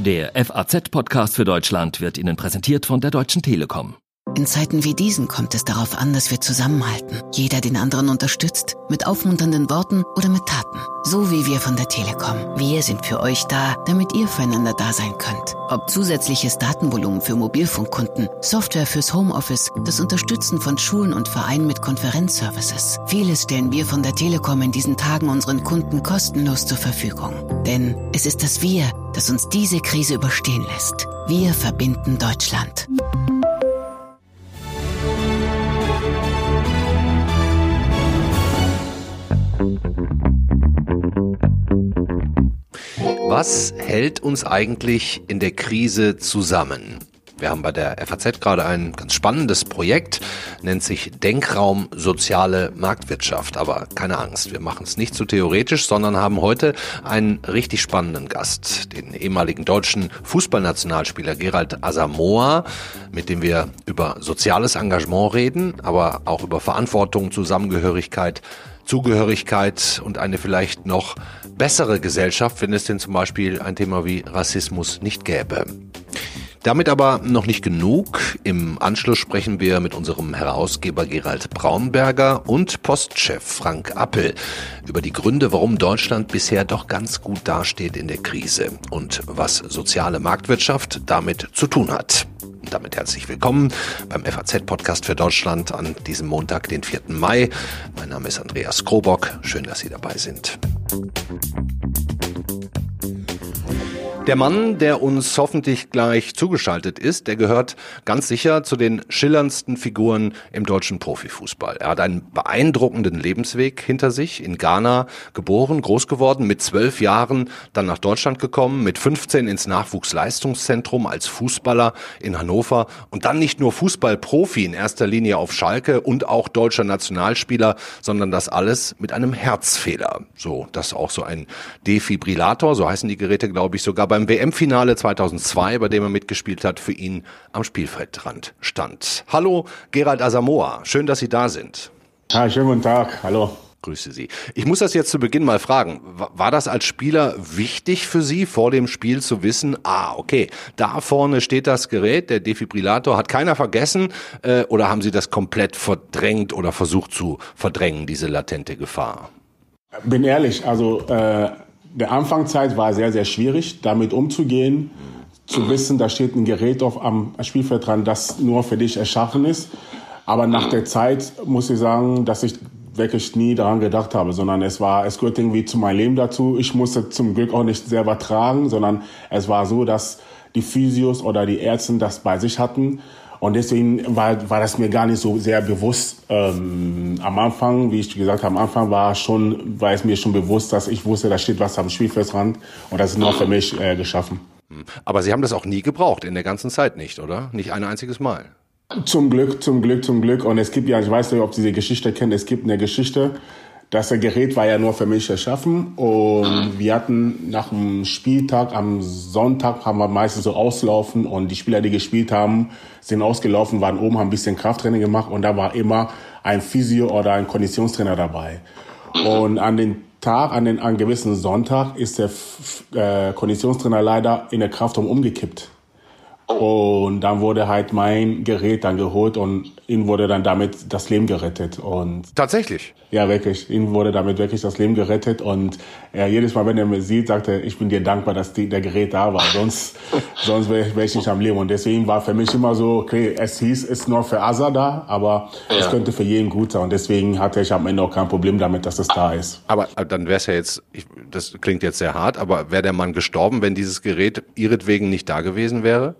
Der FAZ-Podcast für Deutschland wird Ihnen präsentiert von der Deutschen Telekom. In Zeiten wie diesen kommt es darauf an, dass wir zusammenhalten. Jeder den anderen unterstützt, mit aufmunternden Worten oder mit Taten. So wie wir von der Telekom. Wir sind für euch da, damit ihr füreinander da sein könnt. Ob zusätzliches Datenvolumen für Mobilfunkkunden, Software fürs Homeoffice, das Unterstützen von Schulen und Vereinen mit Konferenzservices. Vieles stellen wir von der Telekom in diesen Tagen unseren Kunden kostenlos zur Verfügung. Denn es ist das Wir, das uns diese Krise überstehen lässt. Wir verbinden Deutschland. Was hält uns eigentlich in der Krise zusammen? Wir haben bei der FAZ gerade ein ganz spannendes Projekt, nennt sich Denkraum Soziale Marktwirtschaft. Aber keine Angst, wir machen es nicht so theoretisch, sondern haben heute einen richtig spannenden Gast, den ehemaligen deutschen Fußballnationalspieler Gerald Asamoah, mit dem wir über soziales Engagement reden, aber auch über Verantwortung, Zusammengehörigkeit, Zugehörigkeit und eine vielleicht noch bessere Gesellschaft, wenn es denn zum Beispiel ein Thema wie Rassismus nicht gäbe. Damit aber noch nicht genug. Im Anschluss sprechen wir mit unserem Herausgeber Gerald Braunberger und Postchef Frank Appel über die Gründe, warum Deutschland bisher doch ganz gut dasteht in der Krise und was soziale Marktwirtschaft damit zu tun hat. Damit herzlich willkommen beim FAZ-Podcast für Deutschland an diesem Montag, den 4. Mai. Mein Name ist Andreas Krobock. Schön, dass Sie dabei sind. Der Mann, der uns hoffentlich gleich zugeschaltet ist, der gehört ganz sicher zu den schillerndsten Figuren im deutschen Profifußball. Er hat einen beeindruckenden Lebensweg hinter sich, in Ghana geboren, groß geworden, mit zwölf Jahren dann nach Deutschland gekommen, mit 15 ins Nachwuchsleistungszentrum als Fußballer in Hannover und dann nicht nur Fußballprofi in erster Linie auf Schalke und auch deutscher Nationalspieler, sondern das alles mit einem Herzfehler. So, das auch so ein Defibrillator, so heißen die Geräte, glaube ich, sogar beim WM-Finale 2002, bei dem er mitgespielt hat, für ihn am Spielfeldrand stand. Hallo, Gerald Asamoah. Schön, dass Sie da sind. Ja, schönen guten Tag. Hallo. Grüße Sie. Ich muss das jetzt zu Beginn mal fragen. War das als Spieler wichtig für Sie, vor dem Spiel zu wissen, ah, okay, da vorne steht das Gerät, der Defibrillator, hat keiner vergessen, äh, oder haben Sie das komplett verdrängt oder versucht zu verdrängen, diese latente Gefahr? Bin ehrlich, also äh, der Anfangszeit war sehr, sehr schwierig, damit umzugehen, zu wissen, da steht ein Gerät auf am Spielfeld dran, das nur für dich erschaffen ist. Aber nach der Zeit muss ich sagen, dass ich wirklich nie daran gedacht habe, sondern es war, es gehört irgendwie zu meinem Leben dazu. Ich musste zum Glück auch nicht selber tragen, sondern es war so, dass die Physios oder die Ärzte das bei sich hatten und deswegen war, war das mir gar nicht so sehr bewusst. Ähm, am Anfang, wie ich gesagt habe, am Anfang war, schon, war es mir schon bewusst, dass ich wusste, da steht was am Spielfeldrand und das ist nur für mich äh, geschaffen. Hm. Aber Sie haben das auch nie gebraucht, in der ganzen Zeit nicht, oder? Nicht ein einziges Mal. Zum Glück, zum Glück, zum Glück. Und es gibt ja, ich weiß nicht, ob Sie die Geschichte kennen, es gibt eine Geschichte, das Gerät war ja nur für mich erschaffen und wir hatten nach dem Spieltag am Sonntag haben wir meistens so auslaufen und die Spieler, die gespielt haben, sind ausgelaufen, waren oben, haben ein bisschen Krafttraining gemacht und da war immer ein Physio oder ein Konditionstrainer dabei. Und an den Tag, an den an gewissen Sonntag ist der äh, Konditionstrainer leider in der Kraftraum umgekippt. Und dann wurde halt mein Gerät dann geholt und ihm wurde dann damit das Leben gerettet. Und Tatsächlich? Ja, wirklich. Ihm wurde damit wirklich das Leben gerettet. Und er jedes Mal, wenn er mich sieht, sagt er, ich bin dir dankbar, dass die, der Gerät da war. Sonst, sonst wäre ich, wär ich nicht am Leben. Und deswegen war für mich immer so, okay, es hieß, es ist nur für Asa da, aber ja. es könnte für jeden gut sein. Und deswegen hatte ich am Ende auch kein Problem damit, dass es da ist. Aber dann wäre es ja jetzt, ich, das klingt jetzt sehr hart, aber wäre der Mann gestorben, wenn dieses Gerät ihretwegen nicht da gewesen wäre?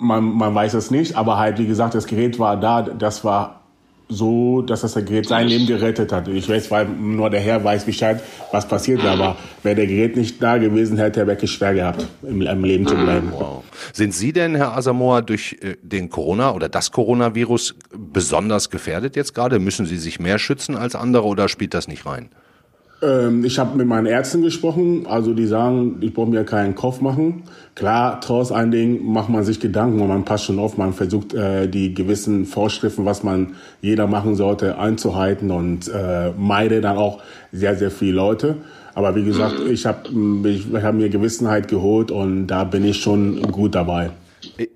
Man, man weiß es nicht, aber halt, wie gesagt, das Gerät war da, das war so, dass das Gerät sein Leben gerettet hat. Ich weiß, weil nur der Herr weiß Bescheid, was passiert wäre, aber wäre der Gerät nicht da gewesen, hätte er wirklich schwer gehabt, im, im Leben zu bleiben. Wow. Sind Sie denn, Herr Asamoah, durch äh, den Corona oder das Coronavirus besonders gefährdet jetzt gerade? Müssen Sie sich mehr schützen als andere oder spielt das nicht rein? Ähm, ich habe mit meinen Ärzten gesprochen, also die sagen, ich brauche mir keinen Kopf machen. Klar, trotz allen Dingen macht man sich Gedanken und man passt schon auf, man versucht äh, die gewissen Vorschriften, was man jeder machen sollte, einzuhalten und äh, meide dann auch sehr, sehr viele Leute. Aber wie gesagt, ich habe ich hab mir Gewissenheit geholt und da bin ich schon gut dabei.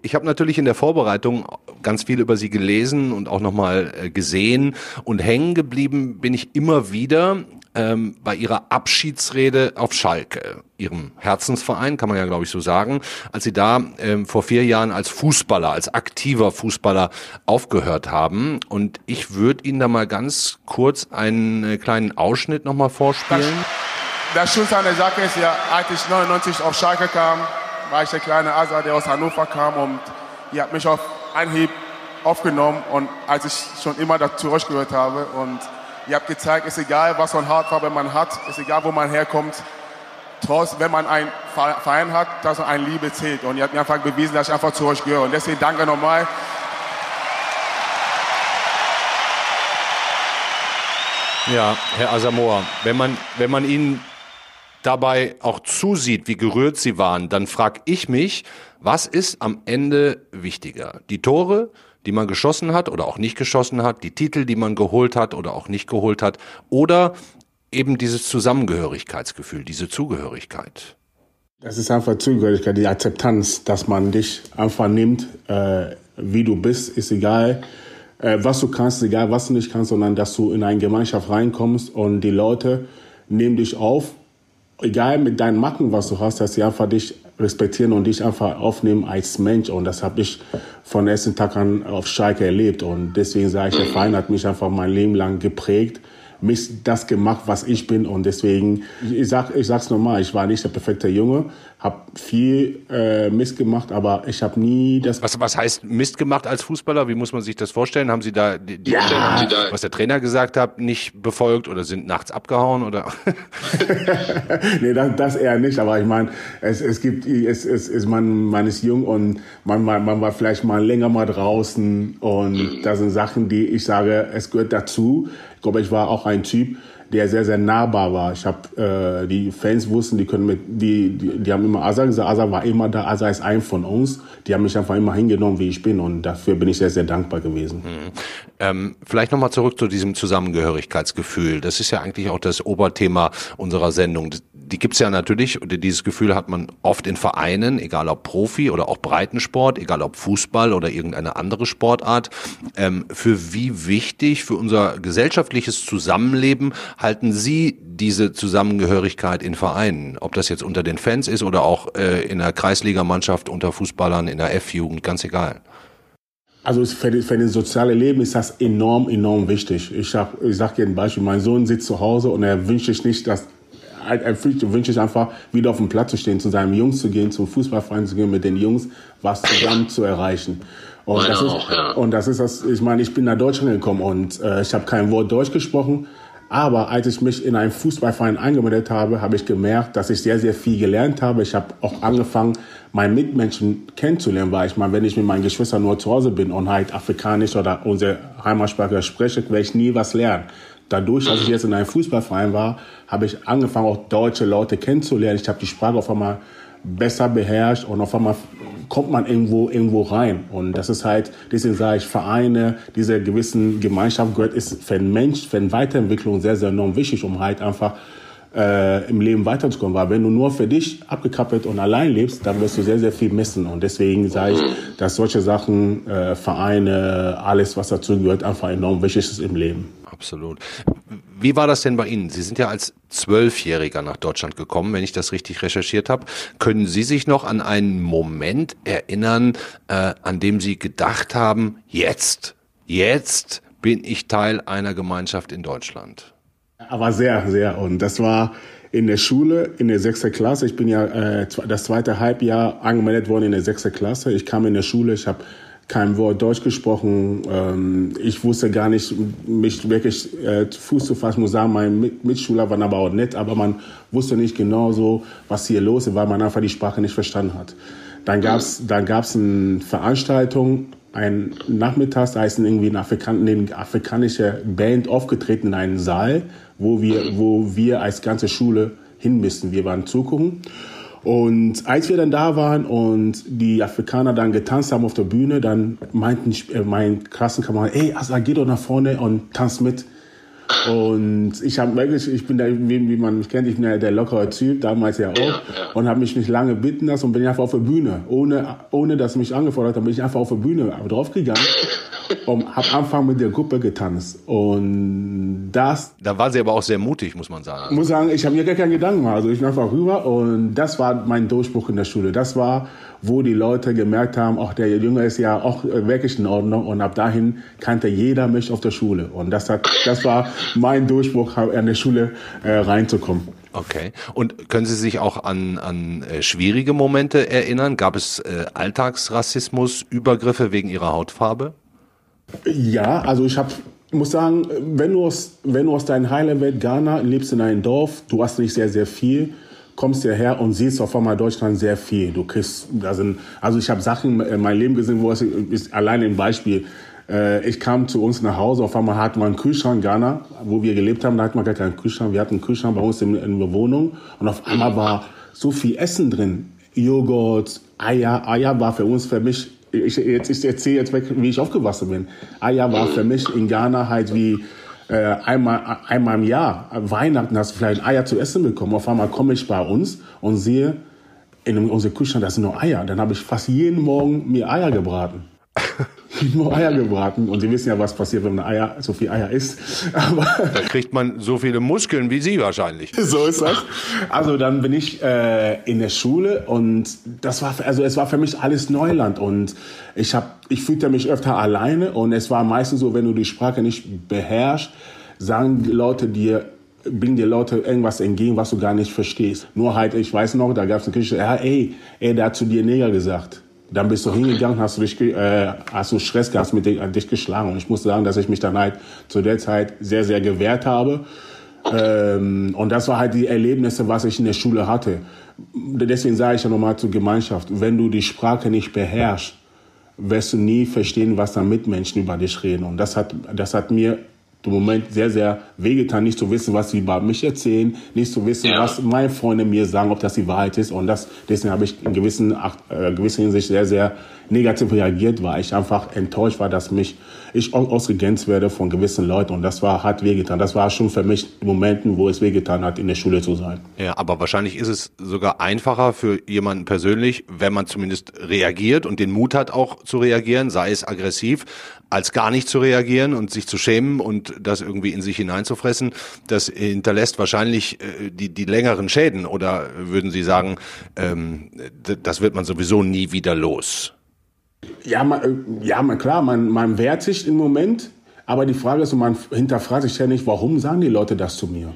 Ich habe natürlich in der Vorbereitung ganz viel über Sie gelesen und auch nochmal äh, gesehen und hängen geblieben bin ich immer wieder ähm, bei Ihrer Abschiedsrede auf Schalke, Ihrem Herzensverein, kann man ja glaube ich so sagen, als Sie da ähm, vor vier Jahren als Fußballer, als aktiver Fußballer aufgehört haben. Und ich würde Ihnen da mal ganz kurz einen äh, kleinen Ausschnitt nochmal vorspielen. Das, Schönste an der Sache ist ja, als ich 99 auf Schalke kam, war ich der kleine Asa, der aus Hannover kam und ihr habt mich auf Anhieb aufgenommen und als ich schon immer dazu gehört habe und ihr habt gezeigt, ist egal, was man Hautfarbe man hat, ist egal, wo man herkommt, trotz, wenn man einen Verein hat, dass man eine Liebe zählt und ihr habt mir einfach bewiesen, dass ich einfach zu euch gehöre und deswegen danke nochmal. Ja, Herr Asamoah, wenn man, wenn man Ihnen dabei auch zusieht, wie gerührt sie waren, dann frage ich mich, was ist am Ende wichtiger? Die Tore, die man geschossen hat oder auch nicht geschossen hat, die Titel, die man geholt hat oder auch nicht geholt hat, oder eben dieses Zusammengehörigkeitsgefühl, diese Zugehörigkeit? Das ist einfach Zugehörigkeit, die Akzeptanz, dass man dich einfach nimmt, äh, wie du bist, ist egal, äh, was du kannst, egal was du nicht kannst, sondern dass du in eine Gemeinschaft reinkommst und die Leute nehmen dich auf egal mit deinen Macken, was du hast, dass sie einfach dich respektieren und dich einfach aufnehmen als Mensch. Und das habe ich von ersten Tag an auf Schalke erlebt. Und deswegen sage ich, der Verein hat mich einfach mein Leben lang geprägt mich das gemacht, was ich bin. Und deswegen, ich, sag, ich sag's nochmal, ich war nicht der perfekte Junge, habe viel äh, Mist gemacht, aber ich habe nie das. Was, was heißt Mist gemacht als Fußballer? Wie muss man sich das vorstellen? Haben Sie da, die, die ja. haben Sie da was der Trainer gesagt hat, nicht befolgt oder sind nachts abgehauen oder? nee, das, das eher nicht. Aber ich meine, es, es gibt, es, es, es man, man ist jung und man, man, man war vielleicht mal länger mal draußen und mhm. das sind Sachen, die ich sage, es gehört dazu. Ich glaube, ich war auch ein Typ, der sehr, sehr nahbar war. Ich habe äh, die Fans wussten, die können mit, die, die, die haben immer Asa gesagt, Asa war immer da, Asa ist ein von uns. Die haben mich einfach immer hingenommen, wie ich bin und dafür bin ich sehr, sehr dankbar gewesen. Mhm. Ähm, vielleicht nochmal zurück zu diesem Zusammengehörigkeitsgefühl. Das ist ja eigentlich auch das Oberthema unserer Sendung die gibt's ja natürlich, und dieses Gefühl hat man oft in Vereinen, egal ob Profi oder auch Breitensport, egal ob Fußball oder irgendeine andere Sportart. Ähm, für wie wichtig für unser gesellschaftliches Zusammenleben halten Sie diese Zusammengehörigkeit in Vereinen? Ob das jetzt unter den Fans ist oder auch äh, in der Kreisligamannschaft unter Fußballern, in der F-Jugend, ganz egal. Also für, für das soziale Leben ist das enorm, enorm wichtig. Ich, hab, ich sage dir ein Beispiel, mein Sohn sitzt zu Hause und er wünscht sich nicht, dass er wünscht sich einfach, wieder auf dem Platz zu stehen, zu seinen Jungs zu gehen, zum Fußballverein zu gehen, mit den Jungs was zusammen zu erreichen. Und das, ist, auch, ja. und das ist das, ich meine, ich bin nach Deutschland gekommen und äh, ich habe kein Wort Deutsch gesprochen. Aber als ich mich in einen Fußballverein eingemeldet habe, habe ich gemerkt, dass ich sehr, sehr viel gelernt habe. Ich habe auch angefangen, meine Mitmenschen kennenzulernen, weil ich meine, wenn ich mit meinen Geschwistern nur zu Hause bin und halt Afrikanisch oder unsere Heimatsprache spreche, werde ich nie was lernen dadurch, dass ich jetzt in einem Fußballverein war, habe ich angefangen, auch deutsche Leute kennenzulernen. Ich habe die Sprache auf einmal besser beherrscht und auf einmal kommt man irgendwo irgendwo rein. Und das ist halt deswegen sage ich Vereine diese gewissen Gemeinschaft gehört ist für den Mensch für eine Weiterentwicklung sehr sehr enorm wichtig um halt einfach äh, im Leben weiterzukommen. Weil wenn du nur für dich abgekappelt und allein lebst, dann wirst du sehr, sehr viel missen. Und deswegen sage ich, dass solche Sachen, äh, Vereine, alles, was dazu gehört, einfach enorm wichtig ist im Leben. Absolut. Wie war das denn bei Ihnen? Sie sind ja als Zwölfjähriger nach Deutschland gekommen, wenn ich das richtig recherchiert habe. Können Sie sich noch an einen Moment erinnern, äh, an dem Sie gedacht haben, jetzt, jetzt bin ich Teil einer Gemeinschaft in Deutschland? Aber sehr, sehr. Und das war in der Schule, in der sechsten Klasse. Ich bin ja äh, das zweite Halbjahr angemeldet worden in der sechsten Klasse. Ich kam in der Schule, ich habe kein Wort Deutsch gesprochen. Ähm, ich wusste gar nicht, mich wirklich äh, Fuß zu fassen. muss sagen, meine Mitschüler waren aber auch nett, aber man wusste nicht genau so, was hier los ist, weil man einfach die Sprache nicht verstanden hat. Dann gab's dann gab's eine Veranstaltung ein Nachmittag, da ist irgendwie eine, Afrikan eine afrikanische Band aufgetreten in einem Saal, wo wir, wo wir als ganze Schule hin müssen. Wir waren zugucken. Und als wir dann da waren und die Afrikaner dann getanzt haben auf der Bühne, dann meinten äh, mein Klassenkamerad, ey, Asa, geh doch nach vorne und tanz mit. Und ich habe wirklich, ich bin da, wie, wie man mich kennt, ich bin ja der lockere Typ, damals ja auch, ja, ja. und habe mich nicht lange bitten lassen und bin einfach auf der Bühne, ohne, ohne dass mich angefordert hat, bin ich einfach auf der Bühne draufgegangen und habe Anfang mit der Gruppe getanzt. Und das. Da war sie aber auch sehr mutig, muss man sagen. Muss sagen, ich habe mir gar keinen Gedanken gemacht. Also ich bin einfach rüber und das war mein Durchbruch in der Schule. Das war, wo die Leute gemerkt haben, auch der Junge ist ja auch wirklich in Ordnung. Und ab dahin kannte jeder mich auf der Schule. Und das hat, das war mein Durchbruch, an der Schule äh, reinzukommen. Okay. Und können Sie sich auch an, an äh, schwierige Momente erinnern? Gab es äh, Alltagsrassismus, Übergriffe wegen Ihrer Hautfarbe? Ja, also ich habe muss sagen, wenn du aus, wenn du aus deinem Heimatwelt Ghana lebst in einem Dorf, du hast nicht sehr, sehr viel, kommst hierher und siehst auf einmal Deutschland sehr viel. Du kriegst, da sind, also ich habe Sachen in meinem Leben gesehen, wo es ist allein ein Beispiel. Äh, ich kam zu uns nach Hause, auf einmal hatten wir einen Kühlschrank in Ghana, wo wir gelebt haben, da hatten wir gar keinen Kühlschrank. Wir hatten einen Kühlschrank bei uns in, in der Wohnung und auf einmal war so viel Essen drin. Joghurt, Eier. Eier war für uns, für mich ich, jetzt, ich erzähle jetzt weg, wie ich aufgewachsen bin. Eier war für mich in Ghana halt wie äh, einmal, einmal im Jahr. Weihnachten hast du vielleicht Eier zu essen bekommen. Auf einmal komme ich bei uns und sehe in unserem Kühlschrank, da sind nur Eier. Dann habe ich fast jeden Morgen mir Eier gebraten. nur Eier gebraten. Und Sie wissen ja, was passiert, wenn man Eier, so viel Eier isst. Aber da kriegt man so viele Muskeln wie Sie wahrscheinlich. so ist das. Also dann bin ich äh, in der Schule und das war, also es war für mich alles Neuland und ich habe, ich fühlte mich öfter alleine und es war meistens so, wenn du die Sprache nicht beherrschst, sagen Leute dir, bringen dir Leute irgendwas entgegen, was du gar nicht verstehst. Nur halt, ich weiß noch, da gab es eine Küche, ja, ey, ey, der hat zu dir Neger gesagt. Dann bist du hingegangen, hast du dich, äh, hast du Stress gehabt, mit dich, dich geschlagen. Und ich muss sagen, dass ich mich dann halt zu der Zeit sehr, sehr gewehrt habe. Ähm, und das war halt die Erlebnisse, was ich in der Schule hatte. Deswegen sage ich ja nochmal zur Gemeinschaft, wenn du die Sprache nicht beherrschst, wirst du nie verstehen, was da Mitmenschen über dich reden. Und das hat, das hat mir im Moment sehr, sehr wehgetan, nicht zu wissen, was sie über mich erzählen, nicht zu wissen, ja. was meine Freunde mir sagen, ob das die Wahrheit ist. Und das, deswegen habe ich in gewissen, äh, gewisser Hinsicht sehr, sehr negativ reagiert, weil ich einfach enttäuscht war, dass mich ich ausgegrenzt werde von gewissen Leuten. Und das war, hat wehgetan. Das war schon für mich Momenten, wo es wehgetan hat, in der Schule zu sein. Ja, aber wahrscheinlich ist es sogar einfacher für jemanden persönlich, wenn man zumindest reagiert und den Mut hat, auch zu reagieren, sei es aggressiv, als gar nicht zu reagieren und sich zu schämen und das irgendwie in sich hineinzufressen. Das hinterlässt wahrscheinlich äh, die, die längeren Schäden. Oder würden Sie sagen, ähm, das wird man sowieso nie wieder los? Ja, man, äh, ja man, klar, man, man wehrt sich im Moment, aber die Frage ist, und man hinterfragt sich ja nicht, warum sagen die Leute das zu mir?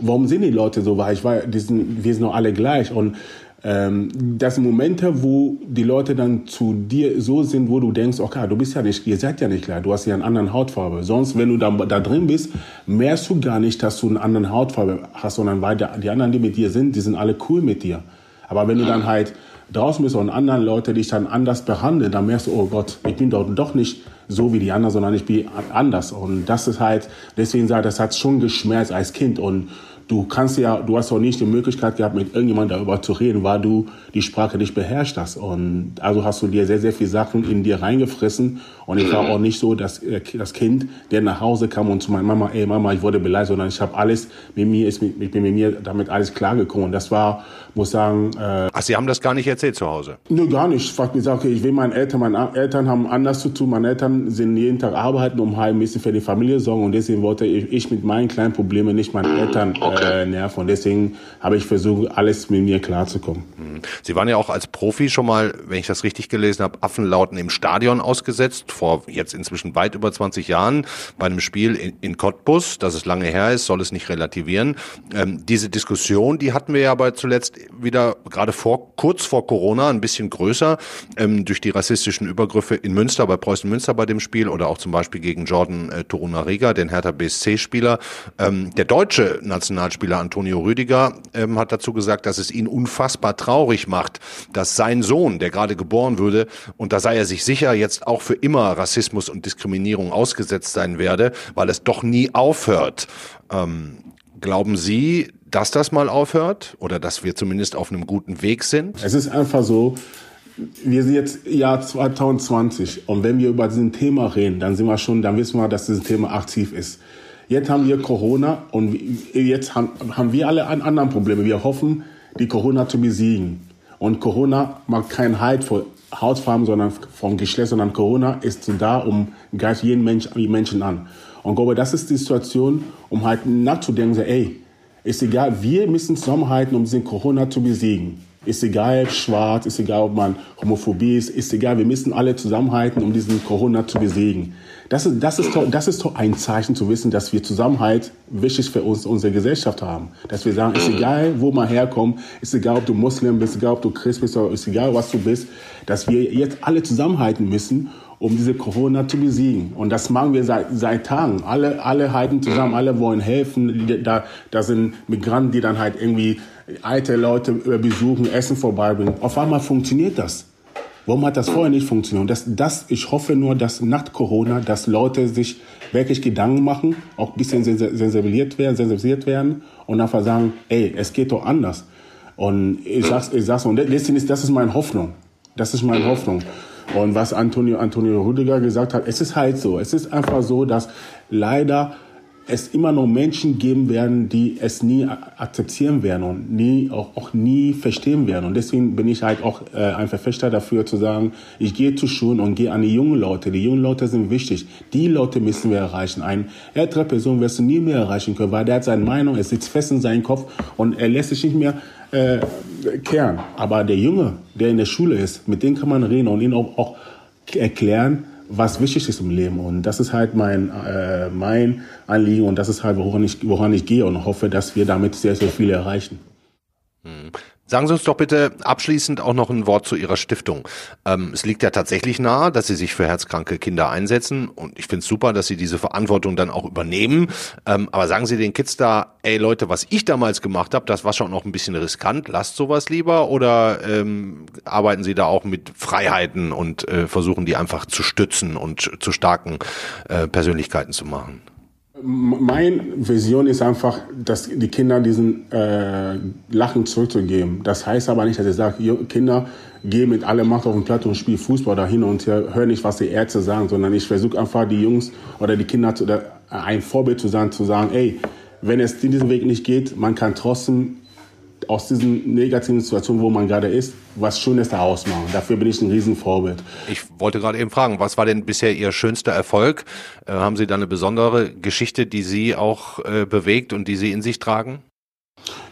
Warum sind die Leute so weich? Weil die sind, wir sind doch alle gleich. Und ähm, das sind Momente, wo die Leute dann zu dir so sind, wo du denkst, okay, du bist ja nicht, ihr seid ja nicht gleich, du hast ja eine andere Hautfarbe. Sonst, wenn du da, da drin bist, merkst du gar nicht, dass du eine andere Hautfarbe hast, sondern weil die anderen, die mit dir sind, die sind alle cool mit dir. Aber wenn du dann halt draußen bist und anderen Leute dich dann anders behandeln, dann merkst du, oh Gott, ich bin doch, doch nicht so wie die anderen, sondern ich bin anders. Und das ist halt, deswegen sage ich, das hat schon geschmerzt als Kind. Und du kannst ja, du hast auch nicht die Möglichkeit gehabt, mit irgendjemandem darüber zu reden, weil du die Sprache nicht beherrscht hast. Und also hast du dir sehr, sehr viele Sachen in dir reingefressen. Und ich war auch nicht so, dass äh, das Kind, der nach Hause kam und zu meiner Mama, ey Mama, ich wurde beleidigt, sondern ich habe alles, mit mir ist, ich bin mit mir damit alles klargekommen. Und das war, muss sagen. Äh, Ach, Sie haben das gar nicht erzählt zu Hause? Nö, gar nicht. Ich habe gesagt, okay, ich will meinen Eltern, meine Eltern haben anders zu tun. Meine Eltern sind jeden Tag arbeiten, um halt ein bisschen für die Familie sorgen. Und deswegen wollte ich, ich mit meinen kleinen Problemen nicht meine Eltern okay. äh, nerven. Und deswegen habe ich versucht, alles mit mir klarzukommen. Mhm. Sie waren ja auch als Profi schon mal, wenn ich das richtig gelesen habe, Affenlauten im Stadion ausgesetzt, vor jetzt inzwischen weit über 20 Jahren, bei einem Spiel in, in Cottbus, dass es lange her ist, soll es nicht relativieren. Ähm, diese Diskussion, die hatten wir ja aber zuletzt wieder gerade vor, kurz vor Corona ein bisschen größer ähm, durch die rassistischen Übergriffe in Münster, bei Preußen Münster bei dem Spiel oder auch zum Beispiel gegen Jordan äh, Torunariga, den Hertha BSC-Spieler. Ähm, der deutsche Nationalspieler Antonio Rüdiger ähm, hat dazu gesagt, dass es ihn unfassbar traurig macht, dass sein Sohn, der gerade geboren würde, und da sei er sich sicher, jetzt auch für immer Rassismus und Diskriminierung ausgesetzt sein werde, weil es doch nie aufhört. Ähm, glauben Sie, dass das mal aufhört oder dass wir zumindest auf einem guten Weg sind? Es ist einfach so, wir sind jetzt Jahr 2020 und wenn wir über diesen Thema reden, dann sind wir schon, dann wissen wir, dass dieses Thema aktiv ist. Jetzt haben wir Corona und jetzt haben, haben wir alle anderen Probleme. Wir hoffen, die Corona zu besiegen. Und Corona macht keinen Halt vor Hautfarben, sondern vom Geschlecht, sondern Corona ist da, um greift jeden Mensch, Menschen an. Und ich glaube, das ist die Situation, um halt nachzudenken, so, ey, ist egal, wir müssen zusammenhalten, um diesen Corona zu besiegen. Ist egal, schwarz, ist egal, ob man Homophobie ist, ist egal, wir müssen alle zusammenhalten, um diesen Corona zu besiegen. Das ist, das ist, das ist doch ein Zeichen zu wissen, dass wir Zusammenhalt wichtig für uns, unsere Gesellschaft haben. Dass wir sagen, ist egal, wo man herkommt, ist egal, ob du Muslim bist, egal, ob du Christ bist, ist egal, was du bist, dass wir jetzt alle zusammenhalten müssen, um diese Corona zu besiegen. Und das machen wir seit, seit Tagen. Alle, alle halten zusammen, alle wollen helfen. Da, da sind Migranten, die dann halt irgendwie alte Leute besuchen, Essen vorbeibringen. Auf einmal funktioniert das. Warum hat das vorher nicht funktioniert? Das, das, ich hoffe nur, dass nach Corona, dass Leute sich wirklich Gedanken machen, auch ein bisschen sensibilisiert werden, sensibilisiert werden und einfach sagen, ey, es geht doch anders. Und ich sag's, ich sag's, und letztendlich ist, das ist meine Hoffnung. Das ist meine Hoffnung. Und was Antonio, Antonio Rüdiger gesagt hat, es ist halt so. Es ist einfach so, dass leider es immer noch Menschen geben werden, die es nie akzeptieren werden und nie, auch, auch nie verstehen werden. Und deswegen bin ich halt auch äh, ein Verfechter dafür zu sagen, ich gehe zu Schulen und gehe an die jungen Leute. Die jungen Leute sind wichtig. Die Leute müssen wir erreichen. Eine ältere Person wirst du nie mehr erreichen können, weil der hat seine Meinung, er sitzt fest in seinem Kopf und er lässt sich nicht mehr äh, kehren. Aber der Junge, der in der Schule ist, mit dem kann man reden und ihn auch, auch erklären, was wichtig ist im Leben. Und das ist halt mein, äh, mein Anliegen und das ist halt, woran ich, woran ich gehe und hoffe, dass wir damit sehr, sehr viele erreichen. Hm. Sagen Sie uns doch bitte abschließend auch noch ein Wort zu Ihrer Stiftung. Ähm, es liegt ja tatsächlich nahe, dass Sie sich für herzkranke Kinder einsetzen und ich finde es super, dass Sie diese Verantwortung dann auch übernehmen. Ähm, aber sagen Sie den Kids da, ey Leute, was ich damals gemacht habe, das war schon noch ein bisschen riskant, lasst sowas lieber oder ähm, arbeiten Sie da auch mit Freiheiten und äh, versuchen die einfach zu stützen und zu starken äh, Persönlichkeiten zu machen? Meine Vision ist einfach, dass die Kinder diesen äh, Lachen zurückzugeben. Das heißt aber nicht, dass ich sage, Kinder, geh mit aller Macht auf den Platz und spiel Fußball da hin und her, hör nicht, was die Ärzte sagen, sondern ich versuche einfach die Jungs oder die Kinder zu, oder ein Vorbild zu sein, zu sagen, ey, wenn es diesen Weg nicht geht, man kann trotzdem aus diesen negativen Situationen, wo man gerade ist, was Schönes daraus machen. Dafür bin ich ein Riesenvorbild. Ich wollte gerade eben fragen, was war denn bisher Ihr schönster Erfolg? Äh, haben Sie da eine besondere Geschichte, die Sie auch äh, bewegt und die Sie in sich tragen?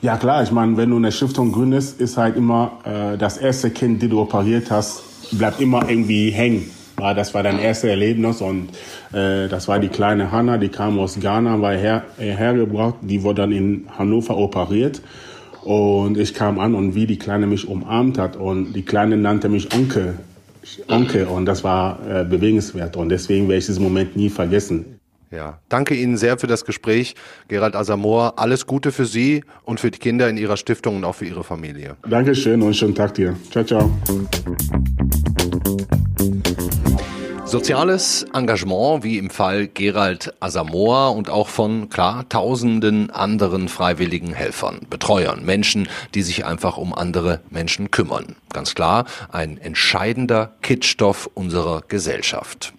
Ja klar, ich meine, wenn du eine Stiftung gründest, ist halt immer äh, das erste Kind, die du operiert hast, bleibt immer irgendwie hängen. Ja, das war dein erstes Erlebnis und äh, das war die kleine Hanna, die kam aus Ghana, war her, hergebracht, die wurde dann in Hannover operiert und ich kam an und wie die Kleine mich umarmt hat und die Kleine nannte mich Onkel. Onkel und das war äh, bewegenswert und deswegen werde ich diesen Moment nie vergessen. Ja, danke Ihnen sehr für das Gespräch, Gerald Asamoah. Alles Gute für Sie und für die Kinder in Ihrer Stiftung und auch für Ihre Familie. Dankeschön und schönen Tag dir. Ciao, ciao. Soziales Engagement, wie im Fall Gerald Asamoah und auch von, klar, tausenden anderen freiwilligen Helfern, Betreuern, Menschen, die sich einfach um andere Menschen kümmern. Ganz klar, ein entscheidender Kittstoff unserer Gesellschaft.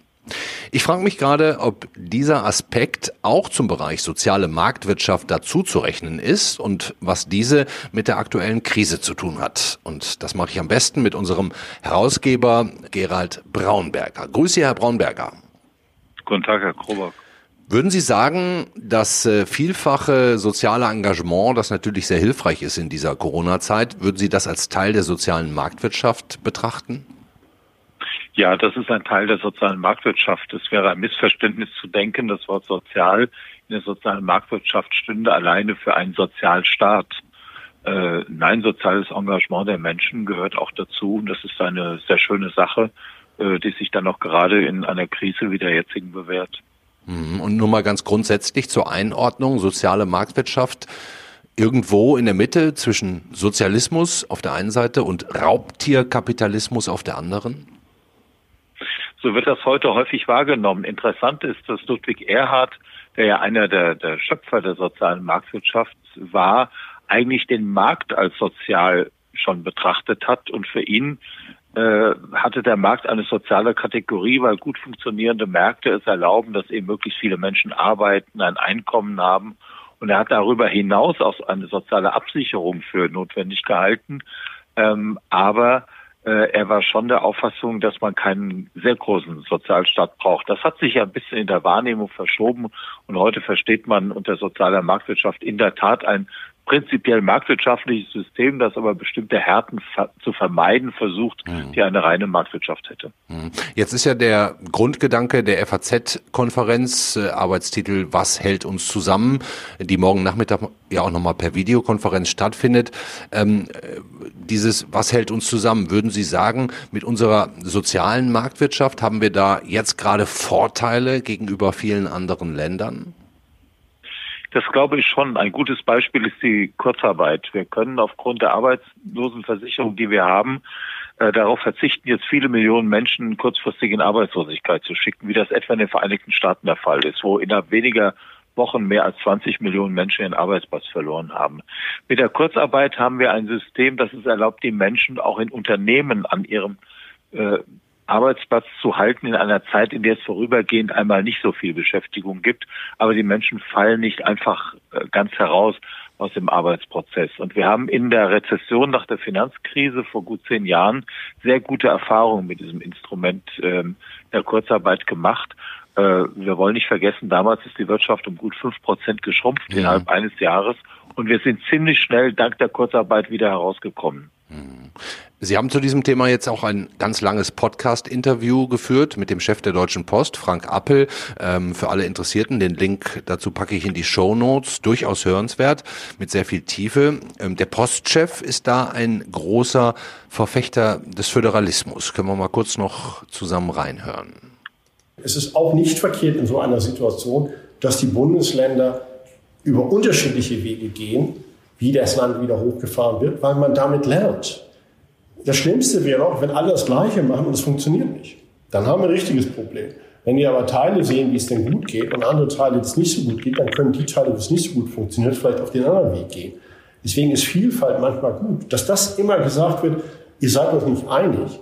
Ich frage mich gerade, ob dieser Aspekt auch zum Bereich soziale Marktwirtschaft dazuzurechnen ist und was diese mit der aktuellen Krise zu tun hat. Und das mache ich am besten mit unserem Herausgeber Gerald Braunberger. Grüße, Herr Braunberger. Guten Tag, Herr Krobock. Würden Sie sagen, dass äh, vielfache soziale Engagement, das natürlich sehr hilfreich ist in dieser Corona-Zeit, würden Sie das als Teil der sozialen Marktwirtschaft betrachten? Ja, das ist ein Teil der sozialen Marktwirtschaft. Es wäre ein Missverständnis zu denken, das Wort sozial in der sozialen Marktwirtschaft stünde alleine für einen Sozialstaat. Äh, nein, soziales Engagement der Menschen gehört auch dazu. Und das ist eine sehr schöne Sache, äh, die sich dann auch gerade in einer Krise wie der jetzigen bewährt. Mhm. Und nur mal ganz grundsätzlich zur Einordnung, soziale Marktwirtschaft irgendwo in der Mitte zwischen Sozialismus auf der einen Seite und Raubtierkapitalismus auf der anderen? So wird das heute häufig wahrgenommen. Interessant ist, dass Ludwig Erhard, der ja einer der, der Schöpfer der sozialen Marktwirtschaft war, eigentlich den Markt als sozial schon betrachtet hat und für ihn äh, hatte der Markt eine soziale Kategorie, weil gut funktionierende Märkte es erlauben, dass eben möglichst viele Menschen arbeiten, ein Einkommen haben. Und er hat darüber hinaus auch eine soziale Absicherung für notwendig gehalten. Ähm, aber er war schon der Auffassung, dass man keinen sehr großen Sozialstaat braucht. Das hat sich ja ein bisschen in der Wahrnehmung verschoben und heute versteht man unter sozialer Marktwirtschaft in der Tat ein prinzipiell marktwirtschaftliches System, das aber bestimmte Härten zu vermeiden versucht, mhm. die eine reine Marktwirtschaft hätte. Mhm. Jetzt ist ja der Grundgedanke der FAZ-Konferenz, äh, Arbeitstitel Was hält uns zusammen, die morgen Nachmittag ja auch nochmal per Videokonferenz stattfindet. Ähm, äh, dieses Was hält uns zusammen, würden Sie sagen, mit unserer sozialen Marktwirtschaft haben wir da jetzt gerade Vorteile gegenüber vielen anderen Ländern? Das glaube ich schon. Ein gutes Beispiel ist die Kurzarbeit. Wir können aufgrund der Arbeitslosenversicherung, die wir haben, äh, darauf verzichten, jetzt viele Millionen Menschen kurzfristig in Arbeitslosigkeit zu schicken, wie das etwa in den Vereinigten Staaten der Fall ist, wo innerhalb weniger Wochen mehr als 20 Millionen Menschen ihren Arbeitsplatz verloren haben. Mit der Kurzarbeit haben wir ein System, das es erlaubt, die Menschen auch in Unternehmen an ihrem äh, Arbeitsplatz zu halten in einer Zeit, in der es vorübergehend einmal nicht so viel Beschäftigung gibt. Aber die Menschen fallen nicht einfach äh, ganz heraus aus dem Arbeitsprozess. Und wir haben in der Rezession nach der Finanzkrise vor gut zehn Jahren sehr gute Erfahrungen mit diesem Instrument ähm, der Kurzarbeit gemacht. Äh, wir wollen nicht vergessen, damals ist die Wirtschaft um gut fünf Prozent geschrumpft ja. innerhalb eines Jahres. Und wir sind ziemlich schnell dank der Kurzarbeit wieder herausgekommen. Mhm. Sie haben zu diesem Thema jetzt auch ein ganz langes Podcast-Interview geführt mit dem Chef der Deutschen Post, Frank Appel. Ähm, für alle Interessierten, den Link dazu packe ich in die Show Notes. Durchaus hörenswert, mit sehr viel Tiefe. Ähm, der Postchef ist da ein großer Verfechter des Föderalismus. Können wir mal kurz noch zusammen reinhören. Es ist auch nicht verkehrt in so einer Situation, dass die Bundesländer über unterschiedliche Wege gehen, wie das Land wieder hochgefahren wird, weil man damit lernt. Das Schlimmste wäre auch, wenn alle das Gleiche machen und es funktioniert nicht. Dann haben wir ein richtiges Problem. Wenn wir aber Teile sehen, wie es denn gut geht und andere Teile, die es nicht so gut geht, dann können die Teile, wo es nicht so gut funktioniert, vielleicht auf den anderen Weg gehen. Deswegen ist Vielfalt manchmal gut. Dass das immer gesagt wird, ihr seid euch nicht einig,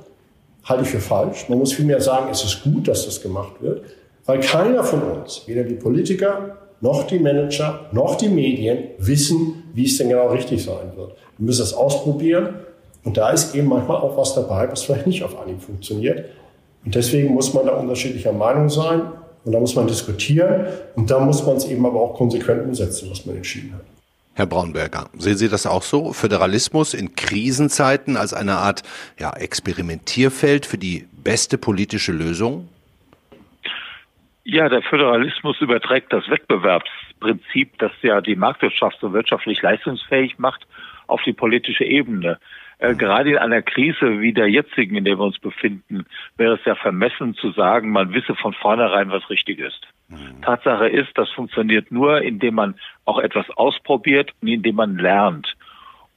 halte ich für falsch. Man muss vielmehr sagen, es ist gut, dass das gemacht wird, weil keiner von uns, weder die Politiker noch die Manager noch die Medien, wissen, wie es denn genau richtig sein wird. Wir müssen es ausprobieren und da ist eben manchmal auch was dabei, was vielleicht nicht auf Anhieb funktioniert. Und deswegen muss man da unterschiedlicher Meinung sein und da muss man diskutieren und da muss man es eben aber auch konsequent umsetzen, was man entschieden hat. Herr Braunberger, sehen Sie das auch so? Föderalismus in Krisenzeiten als eine Art ja, Experimentierfeld für die beste politische Lösung? Ja, der Föderalismus überträgt das Wettbewerbsprinzip, das ja die Marktwirtschaft so wirtschaftlich leistungsfähig macht, auf die politische Ebene. Äh, gerade in einer Krise wie der jetzigen, in der wir uns befinden, wäre es ja vermessen zu sagen, man wisse von vornherein, was richtig ist. Mhm. Tatsache ist, das funktioniert nur, indem man auch etwas ausprobiert und indem man lernt.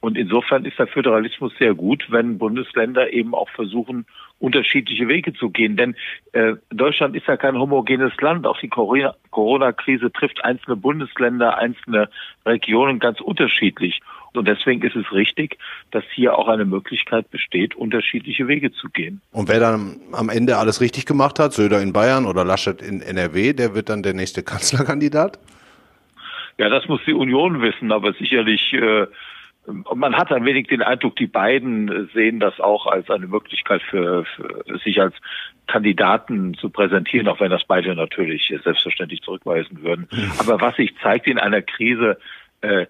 Und insofern ist der Föderalismus sehr gut, wenn Bundesländer eben auch versuchen, unterschiedliche Wege zu gehen. Denn äh, Deutschland ist ja kein homogenes Land. Auch die Corona-Krise trifft einzelne Bundesländer, einzelne Regionen ganz unterschiedlich. Und deswegen ist es richtig, dass hier auch eine Möglichkeit besteht, unterschiedliche Wege zu gehen. Und wer dann am Ende alles richtig gemacht hat, Söder in Bayern oder Laschet in NRW, der wird dann der nächste Kanzlerkandidat? Ja, das muss die Union wissen, aber sicherlich äh, man hat ein wenig den Eindruck, die beiden sehen das auch als eine Möglichkeit für, für sich als Kandidaten zu präsentieren, auch wenn das beide natürlich selbstverständlich zurückweisen würden. Aber was sich zeigt in einer Krise, äh,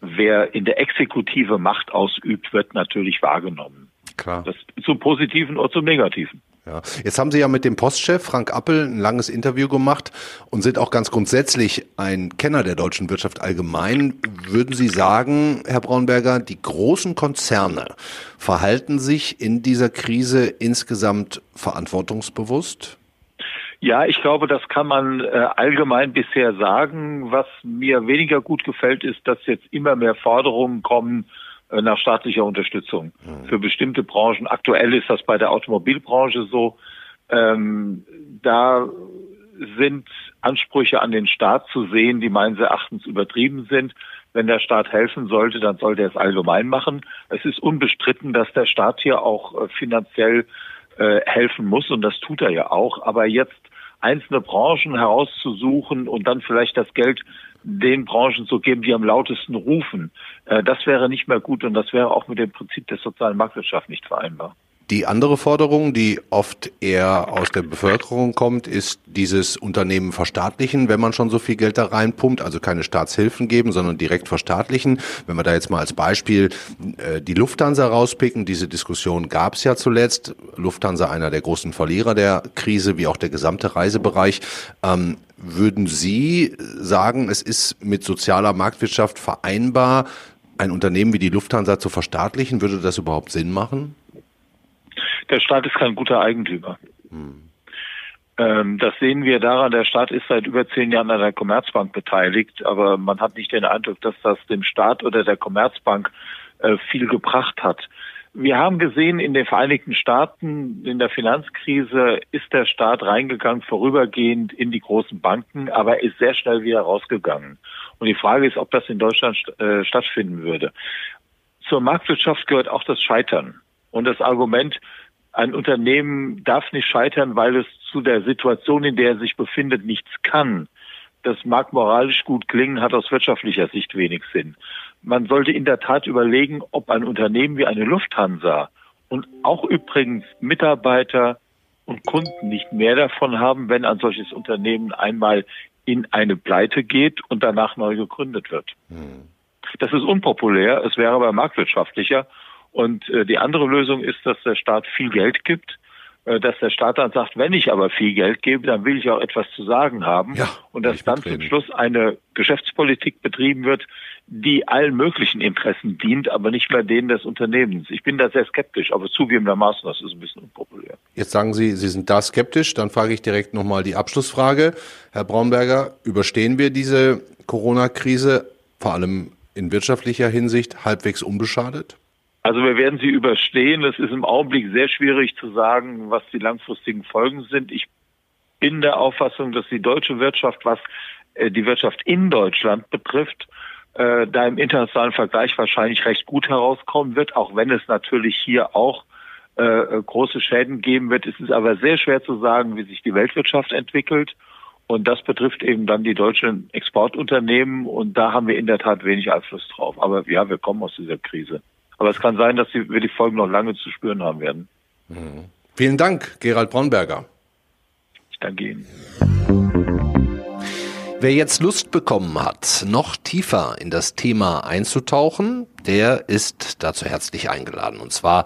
wer in der Exekutive Macht ausübt, wird natürlich wahrgenommen. Klar. Das zum Positiven oder zum Negativen. Ja. Jetzt haben Sie ja mit dem Postchef Frank Appel ein langes Interview gemacht und sind auch ganz grundsätzlich ein Kenner der deutschen Wirtschaft allgemein. Würden Sie sagen, Herr Braunberger, die großen Konzerne verhalten sich in dieser Krise insgesamt verantwortungsbewusst? Ja, ich glaube, das kann man äh, allgemein bisher sagen. Was mir weniger gut gefällt, ist, dass jetzt immer mehr Forderungen kommen, nach staatlicher Unterstützung mhm. für bestimmte Branchen. Aktuell ist das bei der Automobilbranche so. Ähm, da sind Ansprüche an den Staat zu sehen, die meines Erachtens übertrieben sind. Wenn der Staat helfen sollte, dann sollte er es allgemein machen. Es ist unbestritten, dass der Staat hier auch äh, finanziell äh, helfen muss und das tut er ja auch. Aber jetzt einzelne Branchen herauszusuchen und dann vielleicht das Geld den Branchen zu geben, die am lautesten rufen. Äh, das wäre nicht mehr gut und das wäre auch mit dem Prinzip der sozialen Marktwirtschaft nicht vereinbar. Die andere Forderung, die oft eher aus der Bevölkerung kommt, ist dieses Unternehmen verstaatlichen, wenn man schon so viel Geld da reinpumpt, also keine Staatshilfen geben, sondern direkt verstaatlichen. Wenn wir da jetzt mal als Beispiel äh, die Lufthansa rauspicken, diese Diskussion gab es ja zuletzt. Lufthansa einer der großen Verlierer der Krise, wie auch der gesamte Reisebereich. Ähm, würden Sie sagen, es ist mit sozialer Marktwirtschaft vereinbar, ein Unternehmen wie die Lufthansa zu verstaatlichen? Würde das überhaupt Sinn machen? Der Staat ist kein guter Eigentümer. Hm. Das sehen wir daran, der Staat ist seit über zehn Jahren an der Commerzbank beteiligt, aber man hat nicht den Eindruck, dass das dem Staat oder der Commerzbank äh, viel gebracht hat. Wir haben gesehen, in den Vereinigten Staaten in der Finanzkrise ist der Staat reingegangen, vorübergehend in die großen Banken, aber ist sehr schnell wieder rausgegangen. Und die Frage ist, ob das in Deutschland äh, stattfinden würde. Zur Marktwirtschaft gehört auch das Scheitern. Und das Argument, ein Unternehmen darf nicht scheitern, weil es zu der Situation, in der es sich befindet, nichts kann. Das mag moralisch gut klingen, hat aus wirtschaftlicher Sicht wenig Sinn. Man sollte in der Tat überlegen, ob ein Unternehmen wie eine Lufthansa und auch übrigens Mitarbeiter und Kunden nicht mehr davon haben, wenn ein solches Unternehmen einmal in eine Pleite geht und danach neu gegründet wird. Hm. Das ist unpopulär, es wäre aber marktwirtschaftlicher und äh, die andere Lösung ist, dass der Staat viel Geld gibt, äh, dass der Staat dann sagt, wenn ich aber viel Geld gebe, dann will ich auch etwas zu sagen haben. Ja, und dass dann zum Schluss eine Geschäftspolitik betrieben wird, die allen möglichen Interessen dient, aber nicht mehr denen des Unternehmens. Ich bin da sehr skeptisch, aber zugegebenermaßen, das ist ein bisschen unpopulär. Jetzt sagen Sie, Sie sind da skeptisch. Dann frage ich direkt nochmal die Abschlussfrage. Herr Braunberger, überstehen wir diese Corona-Krise vor allem in wirtschaftlicher Hinsicht halbwegs unbeschadet? Also wir werden sie überstehen. Es ist im Augenblick sehr schwierig zu sagen, was die langfristigen Folgen sind. Ich bin der Auffassung, dass die deutsche Wirtschaft, was äh, die Wirtschaft in Deutschland betrifft, äh, da im internationalen Vergleich wahrscheinlich recht gut herauskommen wird, auch wenn es natürlich hier auch äh, große Schäden geben wird. Es ist aber sehr schwer zu sagen, wie sich die Weltwirtschaft entwickelt. Und das betrifft eben dann die deutschen Exportunternehmen. Und da haben wir in der Tat wenig Einfluss drauf. Aber ja, wir kommen aus dieser Krise. Aber es kann sein, dass wir die Folgen noch lange zu spüren haben werden. Mhm. Vielen Dank, Gerald Braunberger. Ich danke Ihnen. Wer jetzt Lust bekommen hat, noch tiefer in das Thema einzutauchen, der ist dazu herzlich eingeladen. Und zwar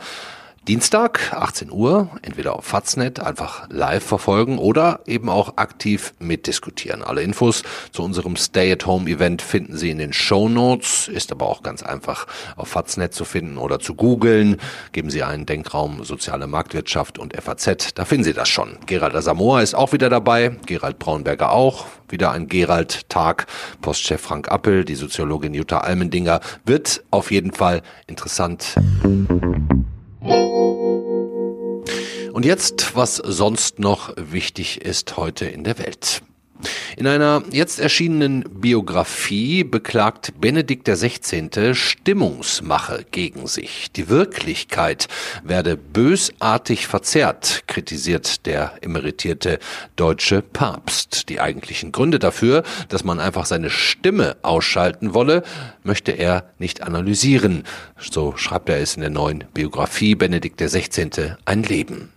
Dienstag, 18 Uhr, entweder auf Faznet einfach live verfolgen oder eben auch aktiv mitdiskutieren. Alle Infos zu unserem Stay-at-Home-Event finden Sie in den Show Notes, ist aber auch ganz einfach auf Faznet zu finden oder zu googeln. Geben Sie einen Denkraum Soziale Marktwirtschaft und FAZ, da finden Sie das schon. Gerald Asamoah ist auch wieder dabei, Gerald Braunberger auch, wieder ein Gerald-Tag. Postchef Frank Appel, die Soziologin Jutta Almendinger, wird auf jeden Fall interessant. Und jetzt, was sonst noch wichtig ist heute in der Welt. In einer jetzt erschienenen Biografie beklagt Benedikt XVI. Stimmungsmache gegen sich. Die Wirklichkeit werde bösartig verzerrt, kritisiert der emeritierte deutsche Papst. Die eigentlichen Gründe dafür, dass man einfach seine Stimme ausschalten wolle, möchte er nicht analysieren. So schreibt er es in der neuen Biografie Benedikt XVI. Ein Leben.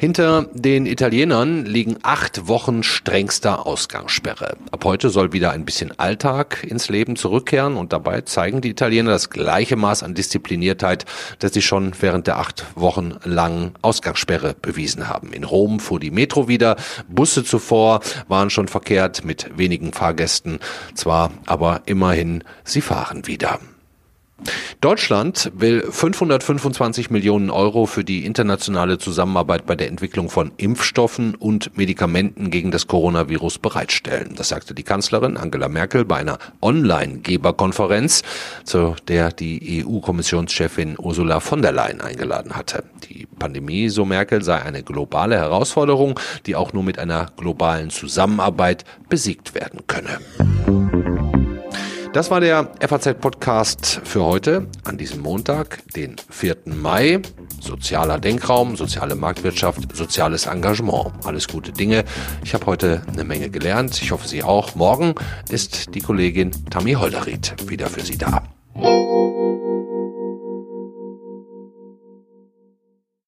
Hinter den Italienern liegen acht Wochen strengster Ausgangssperre. Ab heute soll wieder ein bisschen Alltag ins Leben zurückkehren und dabei zeigen die Italiener das gleiche Maß an Diszipliniertheit, das sie schon während der acht Wochen langen Ausgangssperre bewiesen haben. In Rom fuhr die Metro wieder, Busse zuvor waren schon verkehrt mit wenigen Fahrgästen, zwar aber immerhin, sie fahren wieder. Deutschland will 525 Millionen Euro für die internationale Zusammenarbeit bei der Entwicklung von Impfstoffen und Medikamenten gegen das Coronavirus bereitstellen. Das sagte die Kanzlerin Angela Merkel bei einer Online-Geberkonferenz, zu der die EU-Kommissionschefin Ursula von der Leyen eingeladen hatte. Die Pandemie, so Merkel, sei eine globale Herausforderung, die auch nur mit einer globalen Zusammenarbeit besiegt werden könne. Das war der FAZ-Podcast für heute an diesem Montag, den 4. Mai. Sozialer Denkraum, soziale Marktwirtschaft, soziales Engagement. Alles gute Dinge. Ich habe heute eine Menge gelernt. Ich hoffe, Sie auch. Morgen ist die Kollegin Tammy Holderried wieder für Sie da.